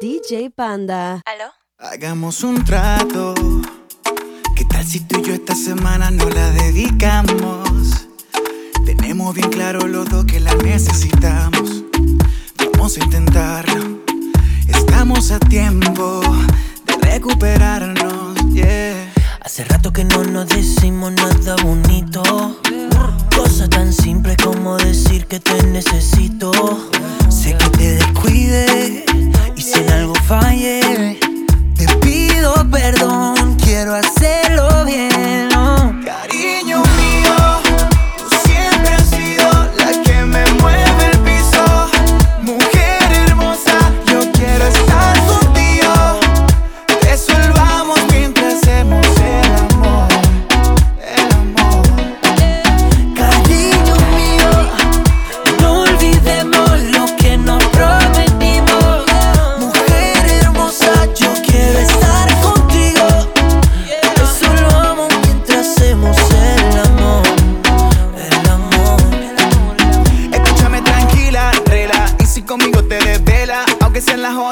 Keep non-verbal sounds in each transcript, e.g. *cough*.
DJ Panda. ¿Aló? Hagamos un trato. ¿Qué tal si tú y yo esta semana no la dedicamos? Tenemos bien claro los dos que la necesitamos. Vamos a intentarlo. Estamos a tiempo de recuperarnos. Yeah. Hace rato que no nos decimos nada bonito. Cosa tan simple como decir que te necesito. Sé que te descuide y si en algo falle, te pido perdón. Quiero hacerlo bien.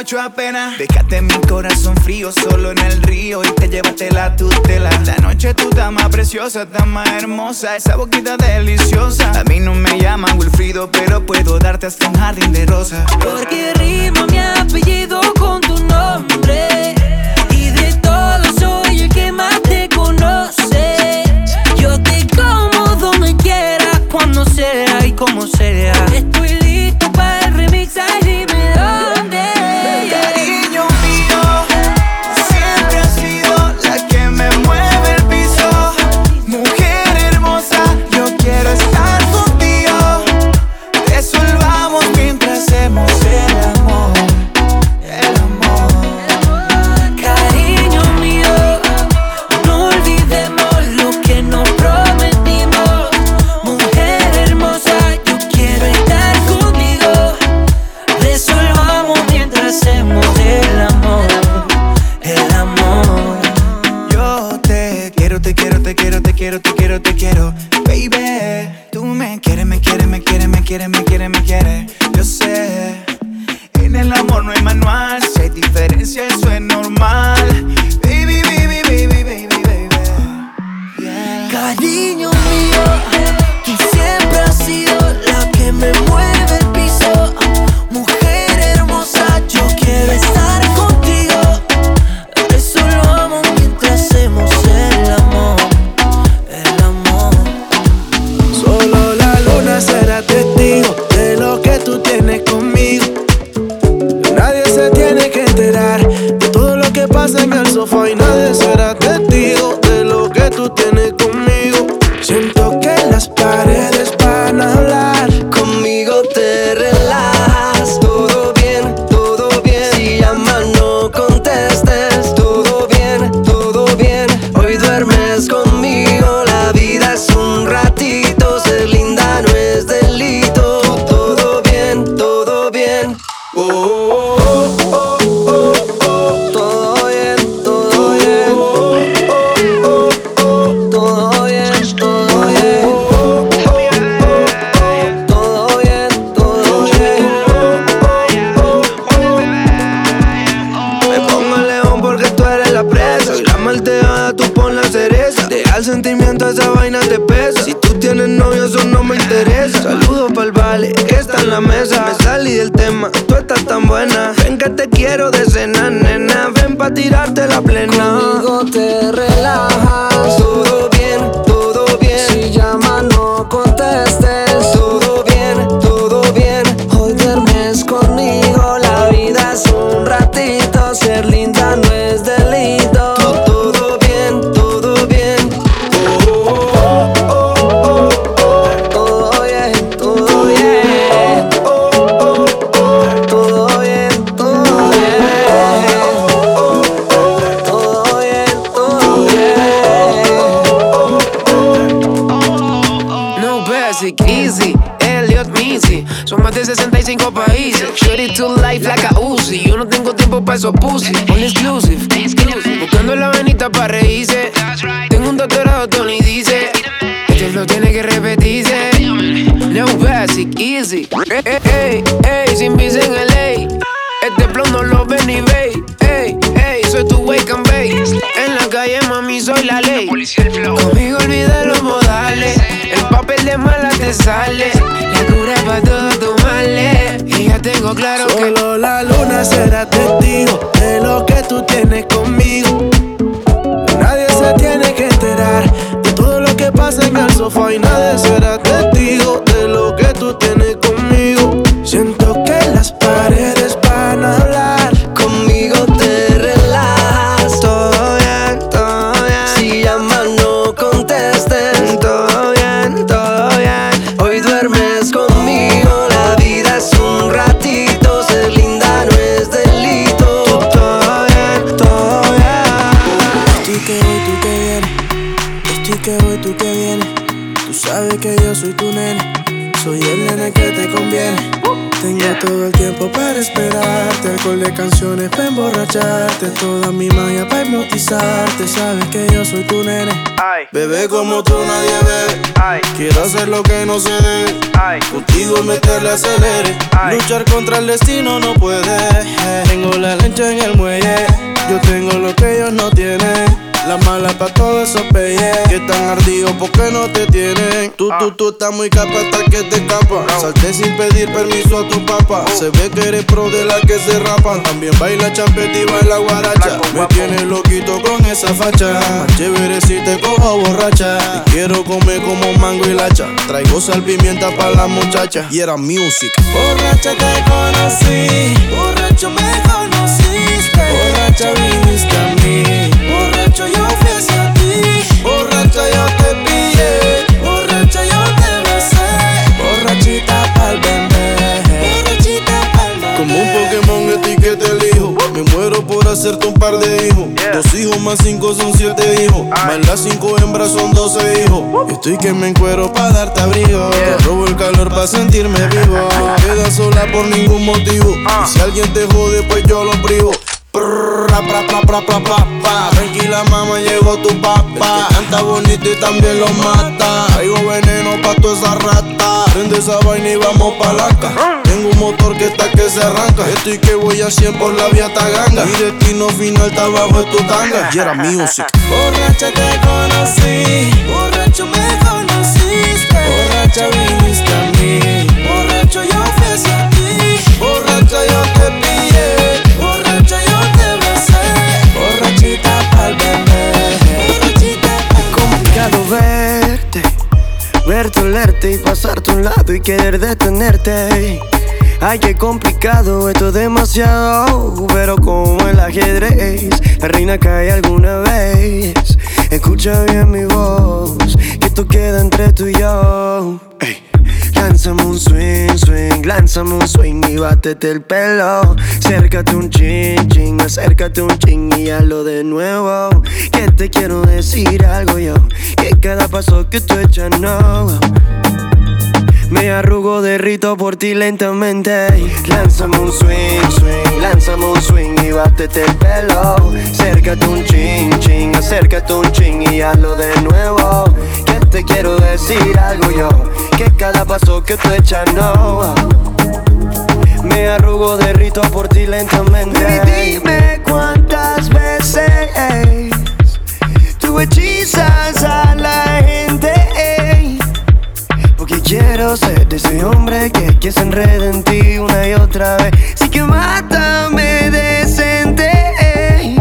Ocho apenas. Déjate mi corazón frío solo en el río y te llévate la tutela. La noche tú estás más preciosa, estás más hermosa, esa boquita deliciosa. A mí no me llaman Wilfrido, pero puedo darte hasta un jardín de rosas. Porque rima mi apellido con tu nombre. Y de todos soy el que más te conoce. Yo te como donde quiera, cuando sea y como sea. El sentimiento, esa vaina te pesa. Si tú tienes novio, eso no me interesa. Saludos pa'l vale, que está en la mesa. Me salí del tema, tú estás tan buena. Ven que te quiero de cena, nena. Ven pa' tirarte la plena. Conmigo te. Pussy. All exclusive. Buscando la venita para reírse. Tengo un doctorado, Tony dice. Este flow tiene que repetirse. No basic, easy. Ey, ey, ey, sin visa en LA. Este flow no lo ven ni wake and bake. En la calle, mami, soy la ley. Conmigo olvida de mala te sale. La cura para todos tus males. Y ya tengo claro que. Solo la luna será testigo de lo que tú tienes conmigo. Nadie se tiene que enterar de todo lo que pasa en el sofá y nadie será testigo de lo que tú tienes conmigo. Siento que las paredes soy tu nene. Soy el nene que te conviene. Tengo todo el tiempo para esperarte. Alcohol de canciones para emborracharte. Toda mi magia para hipnotizarte. Sabes que yo soy tu nene. Bebé como tú nadie ve. Quiero hacer lo que no se debe. Contigo meterle acelere. Luchar contra el destino no puede. Tengo la lancha en el muelle. Yo tengo lo que ellos no tienen. La mala pa' todos esos peyes que están ardidos porque no te tienen. Tú, tú, tú estás muy capa hasta que te escapa. Salté sin pedir permiso a tu papá. Se ve que eres pro de la que se rapan. También baila champeta y baila guaracha. Me tienes loquito con esa facha. Chévere si te cojo borracha. Y quiero comer como mango y lacha. Traigo sal pimienta para la muchacha. Y era music. Borracha te conocí. Borracho me conociste. Borracha viniste hacerte un par de hijos. Dos hijos más cinco son siete hijos. Más las cinco hembras son doce hijos. Estoy que me encuero pa' darte abrigo. Te robo el calor pa' sentirme vivo. *laughs* Quedas sola por ningún motivo. Y si alguien te jode, pues yo lo privo. Prrra, pra, pra, pra, pra, pra, pa. Tranquila mamá, llegó tu papá. Canta bonito y también lo mata. Traigo veneno pa' toda esa rata. Prende esa vaina y vamos pa' laca Tengo un motor que está que se arranca. Estoy que voy a 100 por la vía taganga. Mi destino final está abajo de tu tanga. Y era music. Borracha te conocí. Borracho me conociste. Borracha viniste querer detenerte. Ay, qué complicado, esto es demasiado, pero como el ajedrez, la reina cae alguna vez. Escucha bien mi voz, que esto queda entre tú y yo. Ey. Lánzame un swing, swing, lánzame un swing y bátete el pelo. Acércate un chin, chin, acércate un chin y hazlo de nuevo. Que te quiero decir algo yo, que cada paso que tú echas no. Me arrugo, derrito por ti lentamente. Lánzame un swing, swing, lánzame un swing y bátete el pelo. Acércate un chin, chin, acércate un chin y hazlo de nuevo. Que te quiero decir algo yo, que cada paso que tú echas no. Me arrugo, derrito por ti lentamente. Baby, dime cuántas veces tú hechizas a la gente. Quiero ser de ese hombre que, que se en ti una y otra vez. Sí que mátame decente. Ey.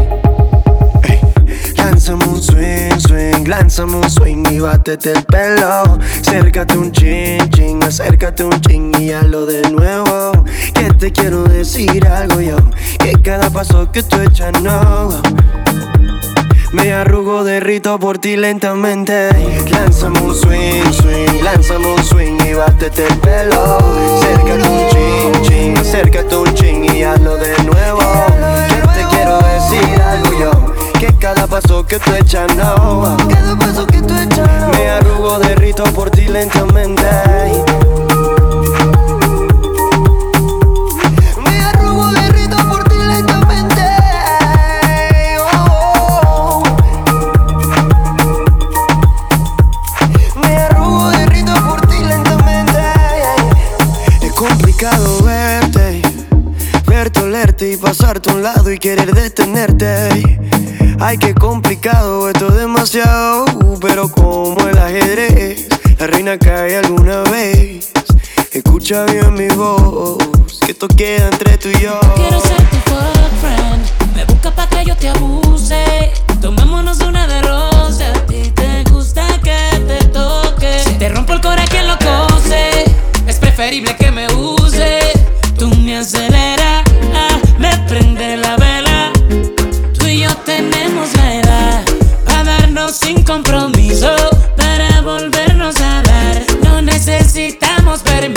Lánzame un swing, swing, lánzame un swing y bátete el pelo. Acércate un chin, chin, acércate un chin y hazlo de nuevo. Que te quiero decir algo yo, que cada paso que tú echas no. Me arrugo, derrito por ti lentamente. Lánzame un swing, swing, lánzame un swing y bátete el pelo. Acércate un chin, chin, acércate un chin y hazlo de nuevo. Que te quiero decir algo yo, que cada paso que tú echas no. Cada paso que tú echas Me arrugo, derrito por ti lentamente. y querer detenerte. Ay, qué complicado, esto es demasiado, pero como el ajedrez, la reina cae alguna vez. Escucha bien mi voz, que esto queda entre tú y yo. Quiero ser tu fuck me busca pa' que yo te abuse. Tomémonos una de rosa, a ti te gusta que te toque. Si te rompo el corazón, lo cose, es preferible que me use. sin compromiso para volvernos a dar. No necesitamos permiso.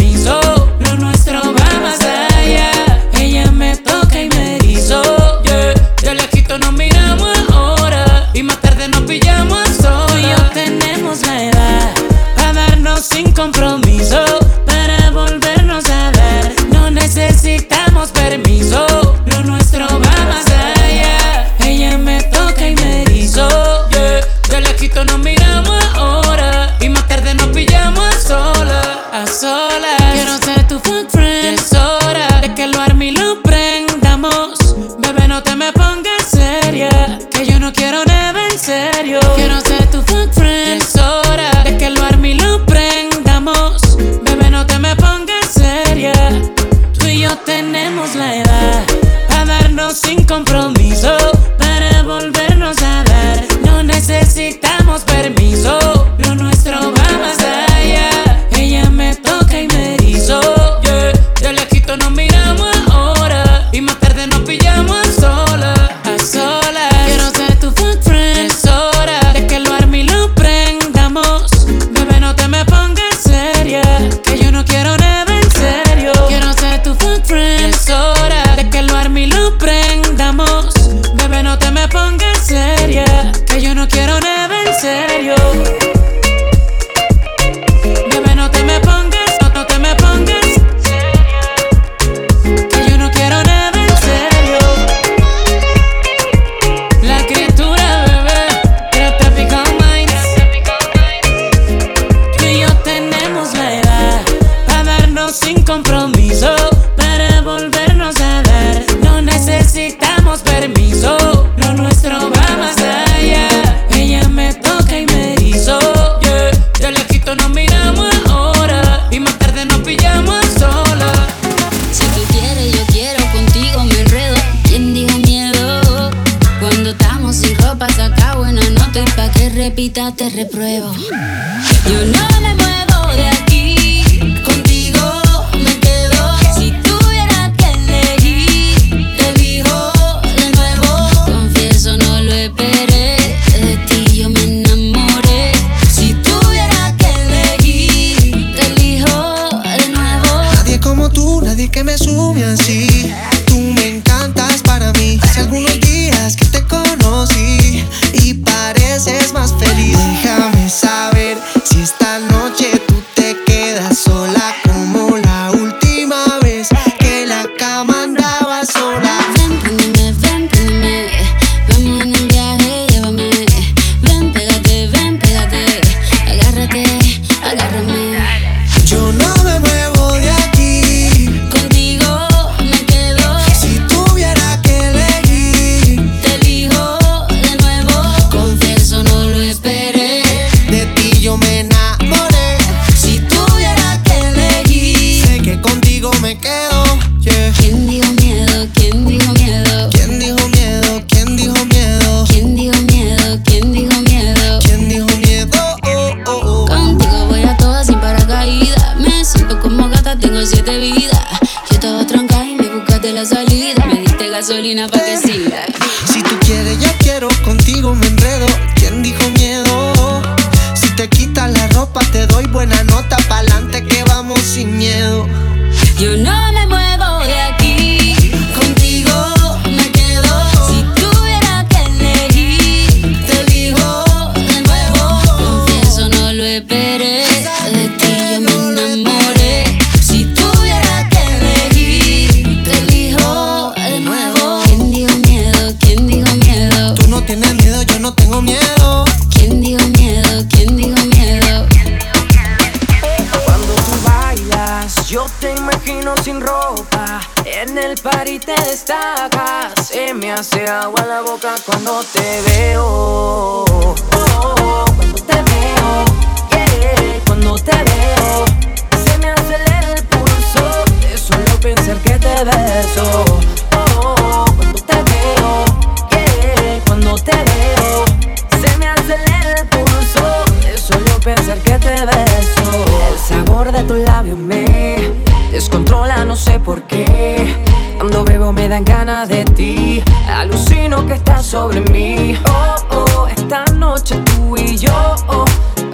De tu labio me descontrola, no sé por qué. Cuando bebo me dan ganas de ti. Alucino que estás sobre mí. Oh, oh, esta noche tú y yo. Oh,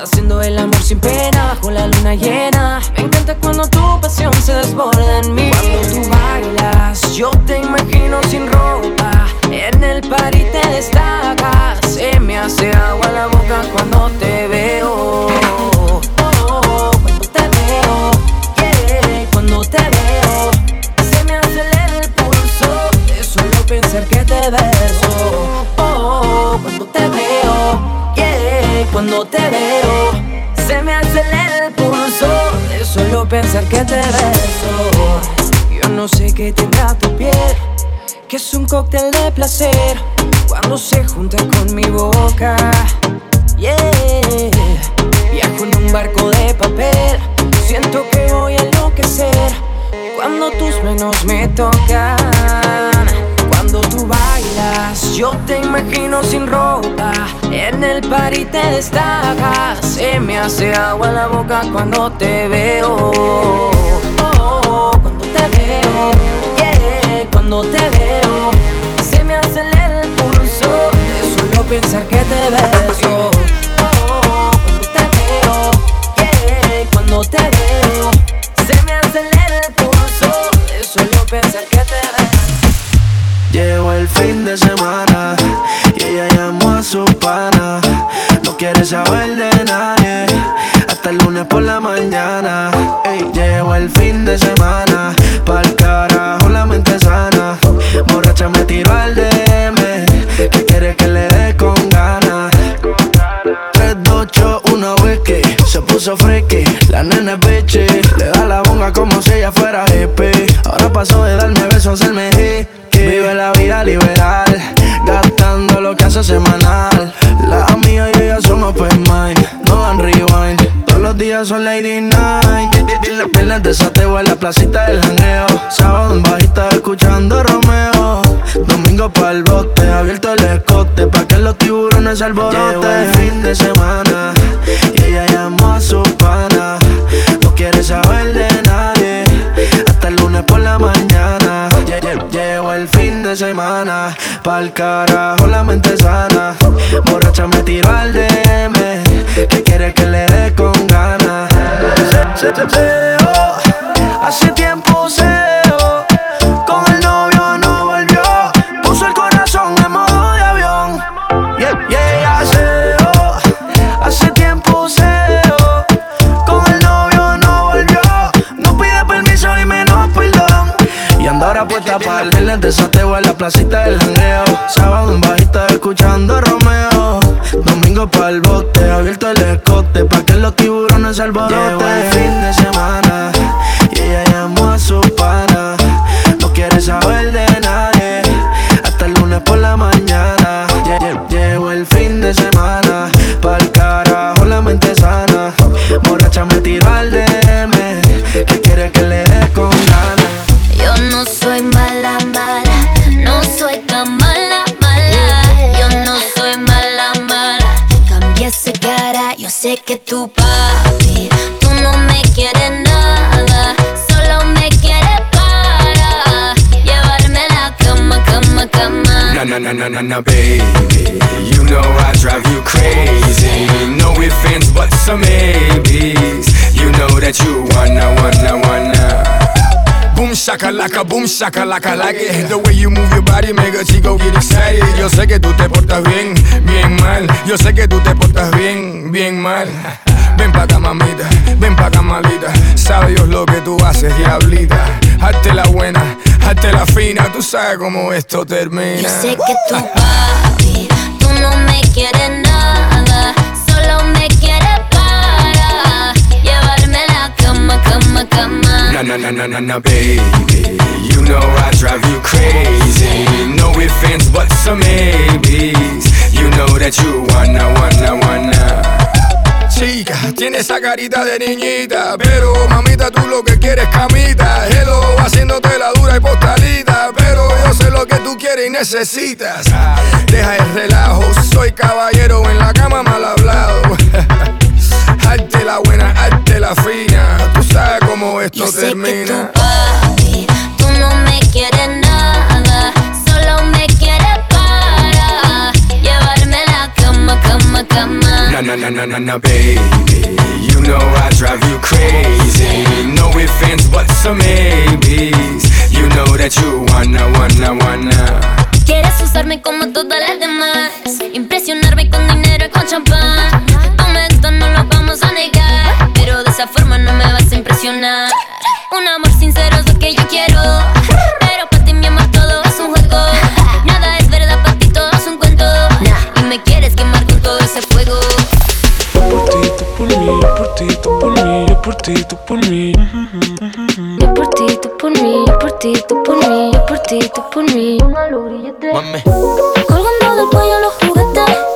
haciendo el amor sin pena bajo la luna llena. Me encanta cuando tu pasión se desborda en mí. Cuando tú bailas, yo te imagino sin ropa. En el party te destacas. Se me hace agua la boca cuando te veo. Que te beso. Yo no sé qué tendrá tu piel, que es un cóctel de placer cuando se junta con mi boca. Yeah, viajo en un barco de papel, siento que voy a enloquecer cuando tus manos me tocan cuando tú yo te imagino sin ropa. En el party te destacas. Se me hace agua la boca cuando te veo. Oh, cuando te veo, yeah, cuando te veo. Se me acelera el pulso de solo pensar que te beso. Oh, cuando te veo, yeah, cuando te veo. Se me acelera el pulso de solo pensar que el fin de semana y ella llamó a su pana. No quiere saber de nadie hasta el lunes por la mañana. Ey, llegó el fin de semana, pa'l carajo la mente sana. Borracha me tiró al DM, que quiere que le dé con ganas. 3, 2, 8, 1, whisky, se puso freaky. La nena es bitchy, semanal. Las amigas y ella son open mind, no dan rewind. Todos los días son lady night. Piernas de sateo en la placita del janeo. Sábado en bajita escuchando Romeo. Domingo pa'l bote, abierto el escote pa' que los tiburones alboroten. Llegó el fin de semana y ella llamó a su pana. No quiere saber de nadie hasta el lunes por la mañana. Llego el fin de semana, pa'l carajo la mente me tiró al DM, que quiere que le dé con ganas. Se, se, se, hace tiempo se con el novio no volvió. Puso el corazón en modo de avión. Yeah, yeah, se, hace tiempo se con el novio no volvió. No pide permiso y menos perdón. Y anda ahora puesta para el de sateo en la placita del Na na na na na baby. You know I drive you crazy. No ifs, ands, buts or maybes. You know that you wanna, wanna, wanna. Boom shakalaka, boom shakalaka like it. The way you move your body make a chico get excited. Yo sé que tú te portas bien, bien mal. Yo sé que tú te portas bien, bien mal. Ven pa' acá mamita, ven pa' acá malita. Sabe lo que tú haces, diablita Hazte la buena, hazte la fina Tú sabes cómo esto termina Yo sé que tu papi, tú no me quieres nada, solo me quieres para llevarme a la cama, cama, cama. Na na na na na na, baby. You know I drive you crazy. No ifs, ands, buts, or maybes. You know that you wanna, wanna, wanna. Chica, tiene esa carita de niñita Pero mamita, tú lo que quieres camita Hello, haciéndote la dura y postalita Pero yo sé lo que tú quieres y necesitas. Deja el relajo, soy caballero En la cama mal hablado. *laughs* Arte la buena, arte la fina Tú sabes cómo esto Yo sé termina. que papi, tú no me quieres nada, solo me quieres para llevarme a la cama, cama, cama. Na na na na na na, baby. You know I drive you crazy. No ifs, ands, buts, or maybes. You know that you wanna, wanna, wanna. Quieres usarme como todas las demás, impresionarme con dinero y con champán. Ti, tú por mí. Yo por ti, tú por mí, yo por ti, tú por mí, yo por ti, tú por mí. Mami. Colgando del cuello los juguetes.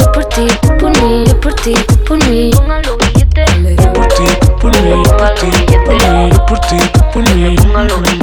ti, por mí, yo por ti, por mí. Yo por ti, por mí, yo por ti, por mí, yo por ti, por mí. Yo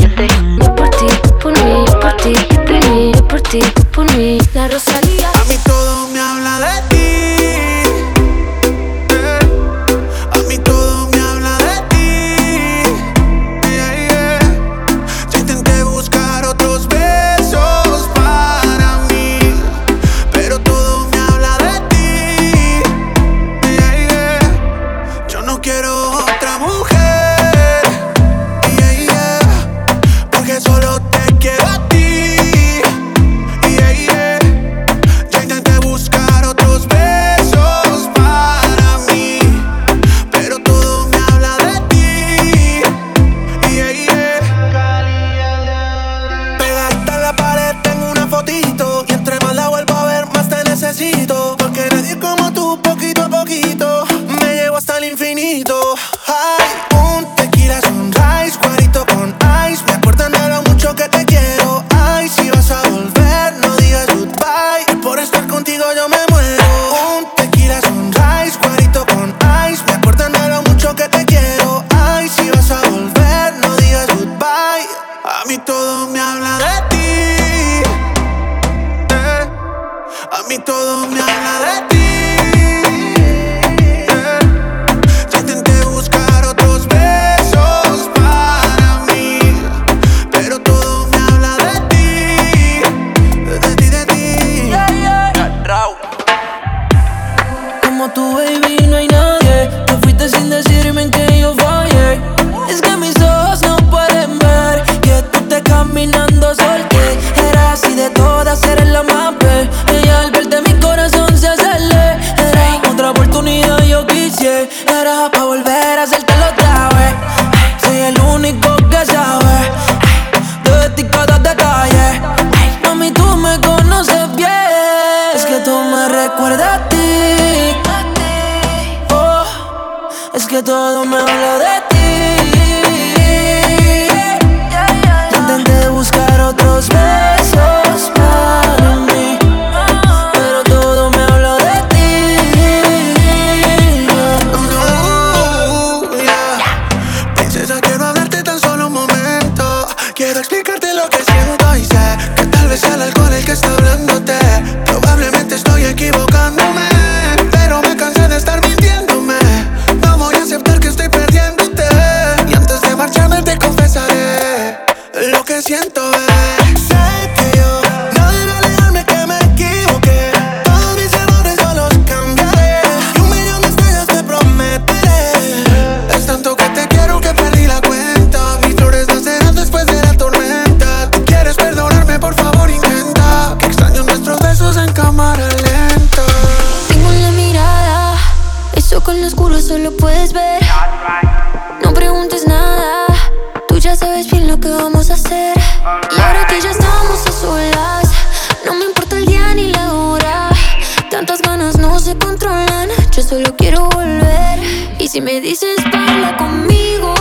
solo quiero volver. Y si me dices baila conmigo,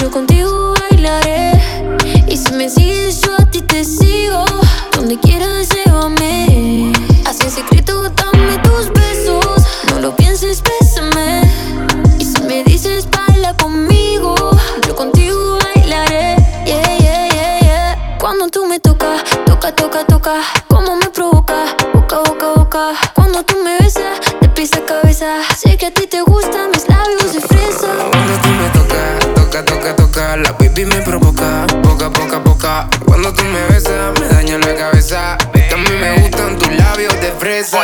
yo contigo bailaré. Y si me sigues, yo a ti te sigo. Donde quieras, llévame. Así en secreto, dame tus besos. No lo pienses, bésame. Y si me dices baila conmigo, yo contigo bailaré. Yeah, yeah, yeah, yeah. Cuando tú me tocas, toca, toca, toca. La baby me provoca, poca, poca, poca. Cuando tú me besas, me daña la cabeza. A mí me gustan tus labios de fresa.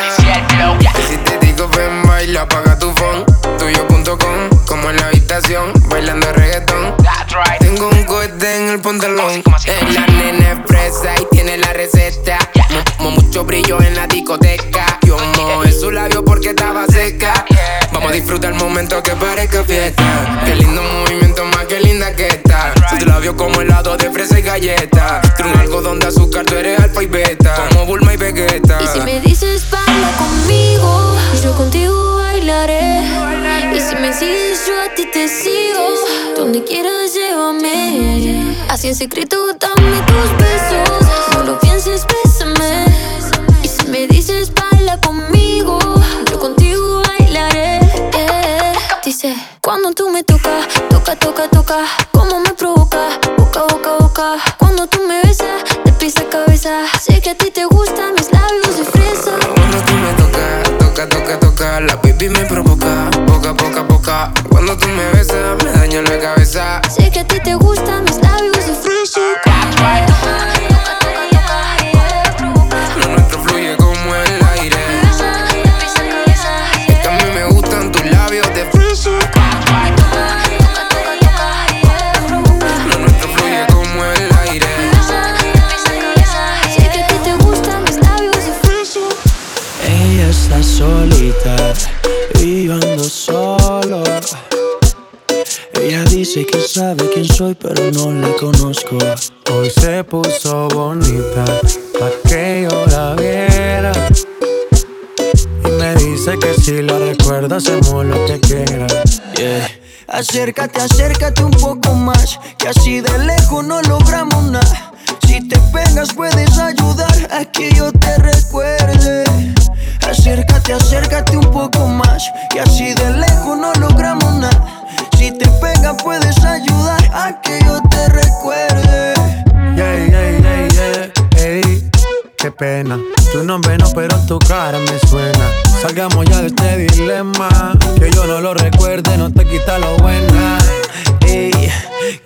Y si te digo ven, baila, apaga tu phone. Tuyo.com, como en la habitación, bailando reggaetón. Tengo un cohete en el pantalón. Es la nena es fresa y tiene la receta. Mu- mu- mucho brillo en la discoteca. Yo mojé su labio porque estaba seca. Vamos a disfrutar el momento que parezca fiesta. Qué lindo movimiento, más que linda que está. Tu labio como helado de fresa y galleta. Tú un algodón de azúcar, tú eres alfa y beta. Como Bulma y Vegeta. Y si me dices baila conmigo, yo contigo bailaré. Y si me sigues, yo a ti te sigo. Donde quieras, llévame. Así en secreto, dame tus besos. No lo pienses, bésame. Y si me dices baila conmigo, yo contigo bailaré. Eh, Dice, cuando tú me tocas, toca, toca, toca. Como me provoca, boca, boca, boca. Cuando tú me besas, de pies a cabeza. Sé que a ti te gustan mis labios de fresa. Cuando tú me tocas, toca, toca, toca, la baby me provoca, poca, poca, poca. Cuando tú me besas, me daña la cabeza. Sé que a ti te gustan Acércate, acércate un poco más, que así de lejos no logramos nada. Si te pegas puedes ayudar a que yo te recuerde. Acércate, acércate un poco más, y así de lejos no logramos nada. Si te pegas puedes ayudar a que yo te recuerde. Yeah, yeah, yeah, yeah. Ey, qué pena. Tu nombre no, pero tu cara me suena. Salgamos ya de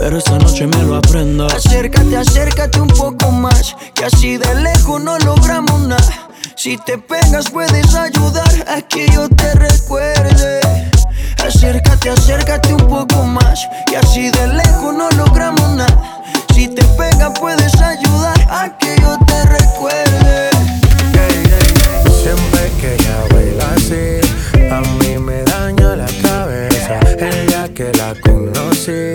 Pero esta noche me lo aprendo. Acércate, acércate un poco más. Que así de lejos no logramos nada. Si te pegas puedes ayudar a que yo te recuerde. Acércate, acércate un poco más. Y así de lejos no logramos nada. Si te pegas puedes ayudar a que yo te recuerde. Siempre que ella baila así, a mí me daña la cabeza. El día que la conocí,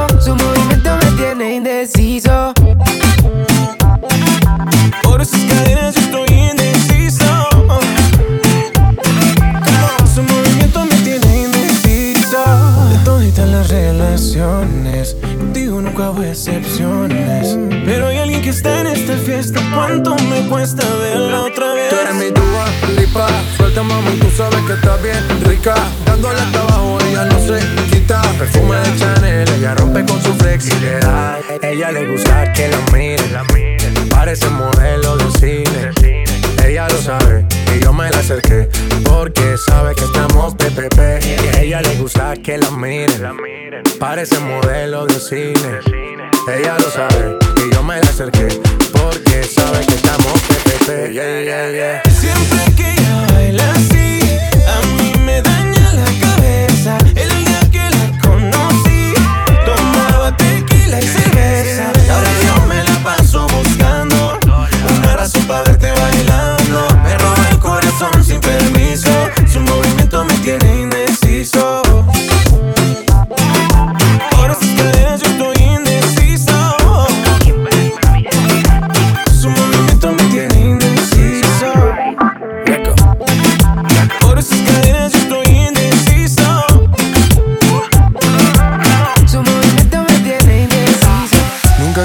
Indeciso. Por esas cadenas yo estoy indeciso. Su movimiento me tiene indeciso. De toditas las relaciones, contigo nunca hubo excepciones. Pero hay alguien que está en esta fiesta. ¿Cuánto me cuesta verla otra vez? Tú eres mi dúa, lipa, suelta mami, tú sabes que estás bien rica. Dándole hasta abajo, ella no se quita. Perfume de Chanel, ella rompe con su flexibilidad. Ella le gusta que la miren, parece modelo de cine. Ella lo sabe y yo me la acerqué porque sabe que estamos PPP. Y a ella le gusta que la miren, parece modelo de cine. Ella lo sabe y yo me la acerqué porque sabe que estamos PPP. Yeah, yeah, yeah. Siempre que ella baila así,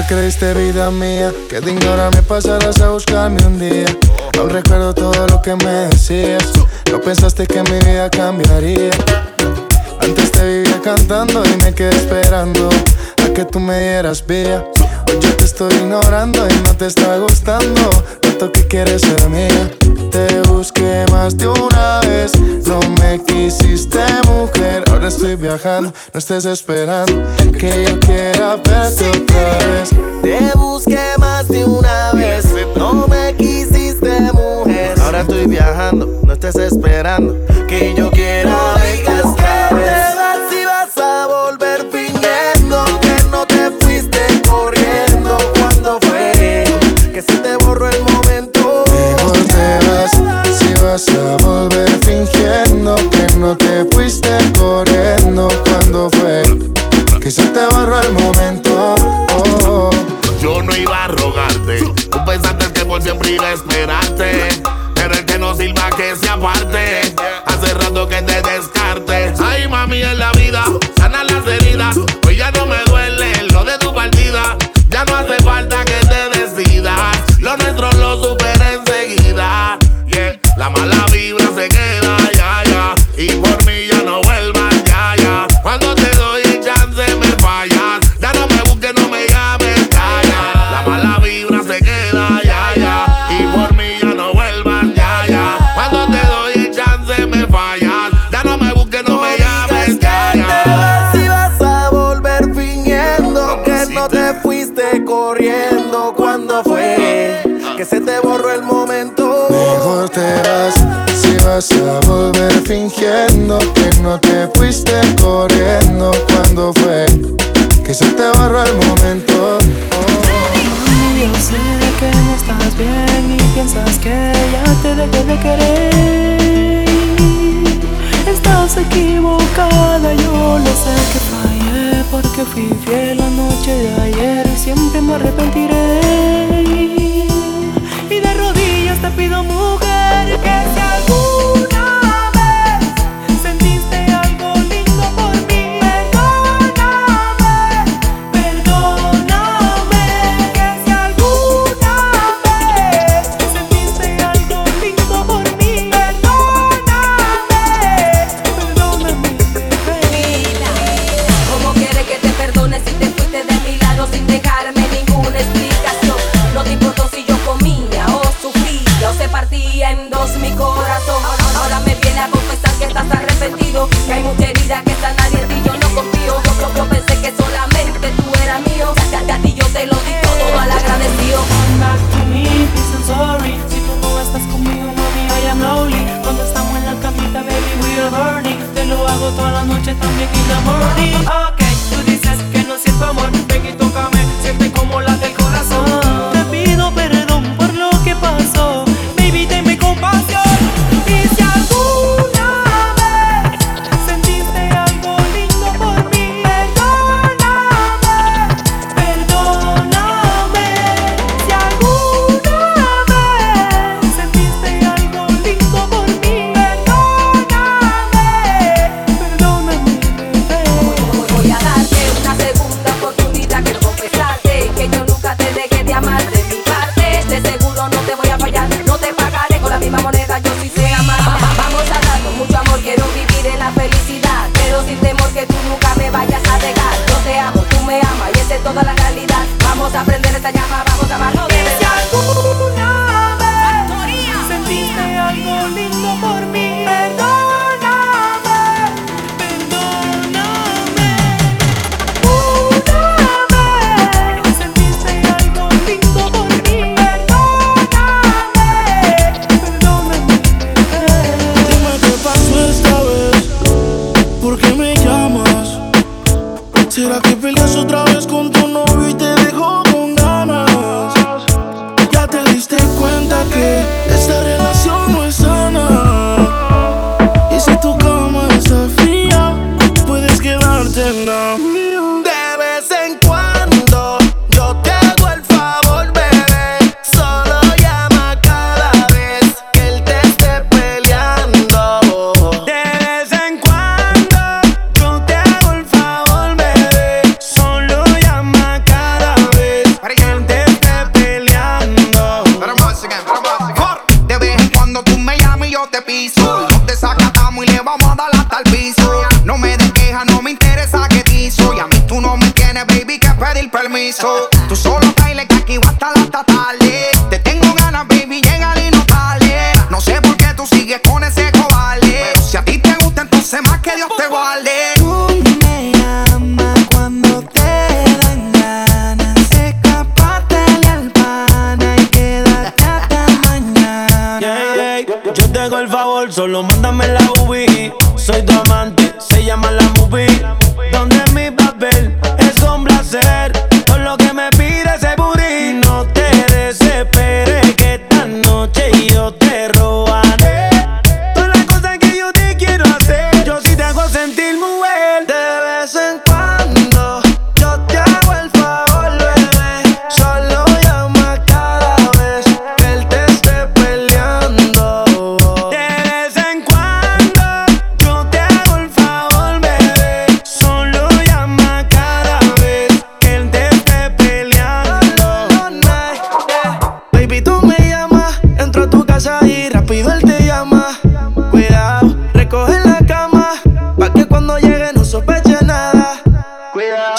creíste vida mía que de ignorarme pasarás a buscarme un día. Aún recuerdo todo lo que me decías. No pensaste que mi vida cambiaría. Antes te vivía cantando y me quedé esperando a que tú me dieras vía. Yo te estoy ignorando y no te está gustando. Tanto que quieres ser mía. Te busqué más de una vez. No me quisiste, mujer. Ahora estoy viajando. No estés esperando que yo quiera verte otra vez. Te busqué más de una vez, no me quisiste mujer. Ahora estoy viajando, no estés esperando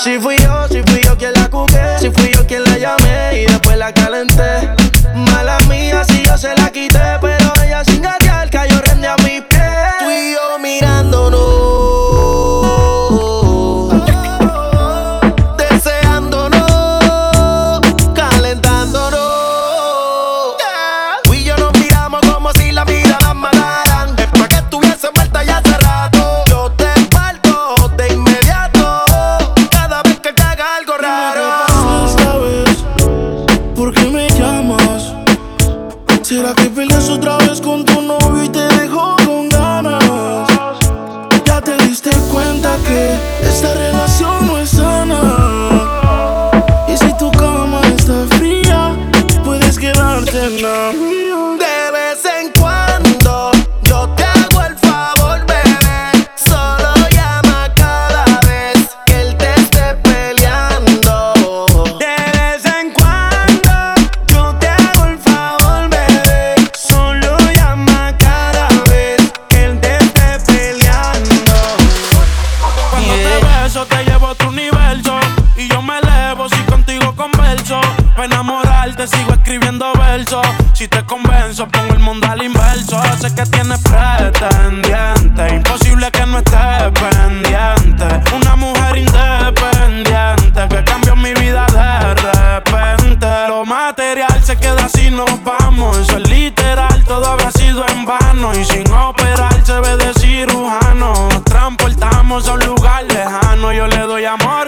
If fui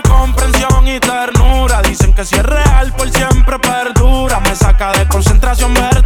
comprensión y ternura. Dicen que si es real, por siempre perdura. Me saca de concentración, verdad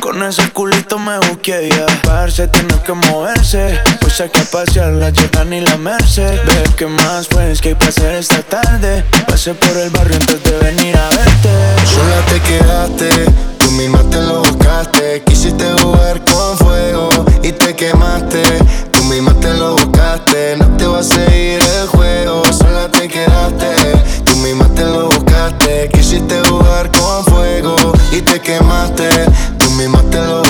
Con ese culito me busqué ya. Parce, tiene que moverse. Pues saca a pasear la Jordan y la Merced. Ve que más pues que hay placer esta tarde. Pasé por el barrio antes de venir a verte. Sola te quedaste, tú misma te lo buscaste. Quisiste jugar con fuego y te quemaste. Tú misma te lo buscaste. No te va a seguir el juego. Sola te quedaste, tú misma te lo buscaste. Quisiste jugar te quemaste. Tú misma te lo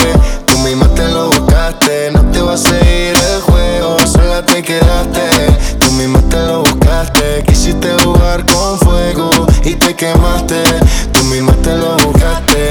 a seguir el juego, sola te quedaste. Tú misma te lo buscaste, quisiste jugar con fuego y te quemaste. Tú misma te lo buscaste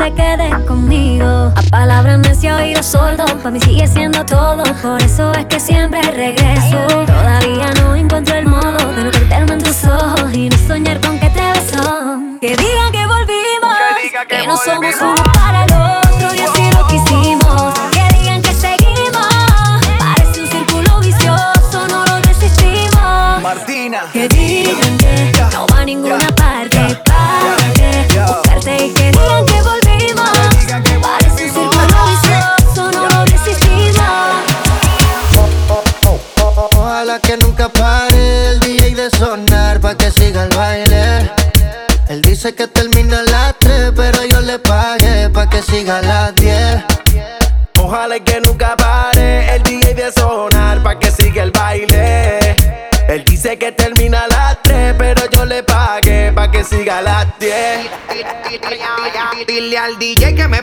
te quedes conmigo. A palabras necia oído sordo, para mí sigue siendo todo. Por eso es que siempre regreso. Todavía no encuentro el modo de no perderme en tus ojos y no soñar con que te beso. Que digan que volvimos, que, no somos uno. DJ que me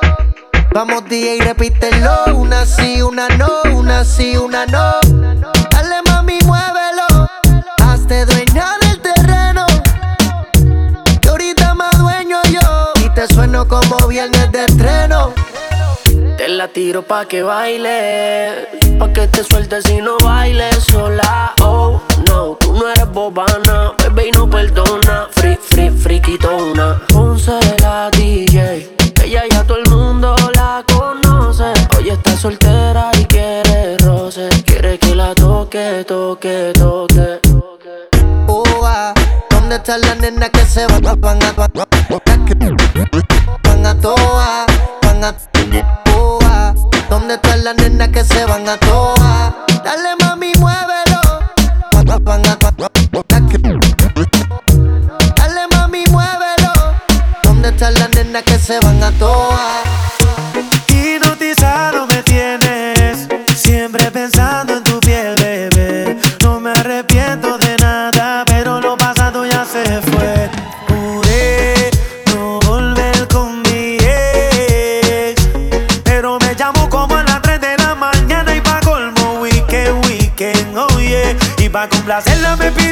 Vamos DJ, repítelo, una sí, una no, una sí, una no. Dale mami, muévelo, hazte dueña del terreno. Que ahorita más dueño yo, y te sueno como viernes de estreno. Te la tiro pa' que baile, pa' que te sueltes y no bailes sola. Oh, no, tú no eres bobana, bebé y no perdona. Free, free, friquitona. Ponce la DJ, ella ya todo el está soltera y quiere roce, quiere que la toque, toque, toque. Oh, ah, ¿Dónde están las nenas que se van, van a, van a, van a toa, van a, oh, ¿Dónde están las nenas que se van a toa? Dale mami, muévelo. Van, a, dale mami, muévelo. ¿Dónde están las nenas que se van a toa? Complacerla me pidió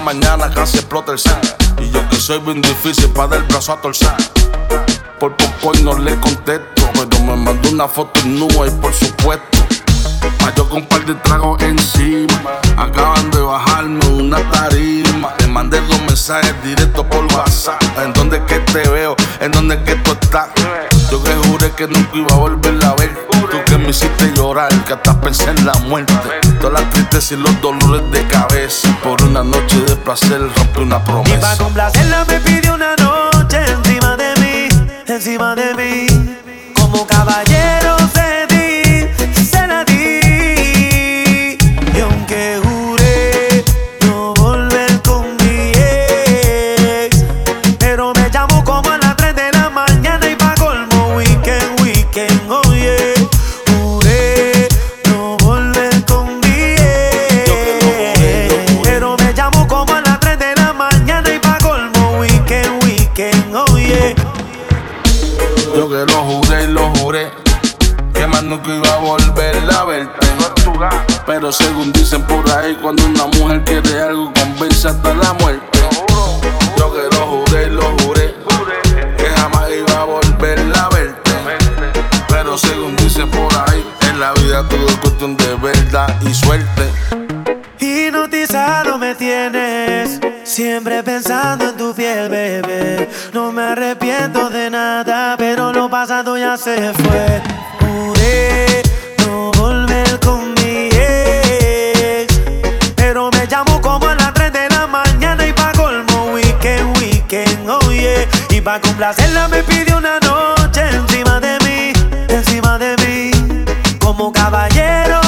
mañana casi explota el set. Y yo que soy bien difícil para dar el brazo a torcer. Por poco y no le contesto. Pero me mandó una foto nua y por supuesto. Yo con un par de tragos encima. Acaban de bajarme una tarima. Le mandé dos mensajes directos por WhatsApp. ¿En dónde es que te veo? ¿En dónde es que tú estás? Yo que juré que nunca iba a volverla a ver. Tú que me hiciste llorar, que hasta pensé en la muerte. Todas las tristezas y los dolores de cabeza. Por una noche de placer rompe una promesa. Y para complacerla me pidió una noche encima de mí, encima de mí. Como caballero se Pero según dicen por ahí, cuando una mujer quiere algo, convence hasta la muerte. Yo que lo juré, lo juré, que jamás iba a volverla a verte. Pero según dicen por ahí, en la vida todo es cuestión de verdad y suerte. Hipnotizado me tienes, siempre pensando en tu piel, bebé. No me arrepiento de nada, pero lo pasado ya se fue. Pa' complacerla me pidió una noche encima de mí, encima de mí. Como caballero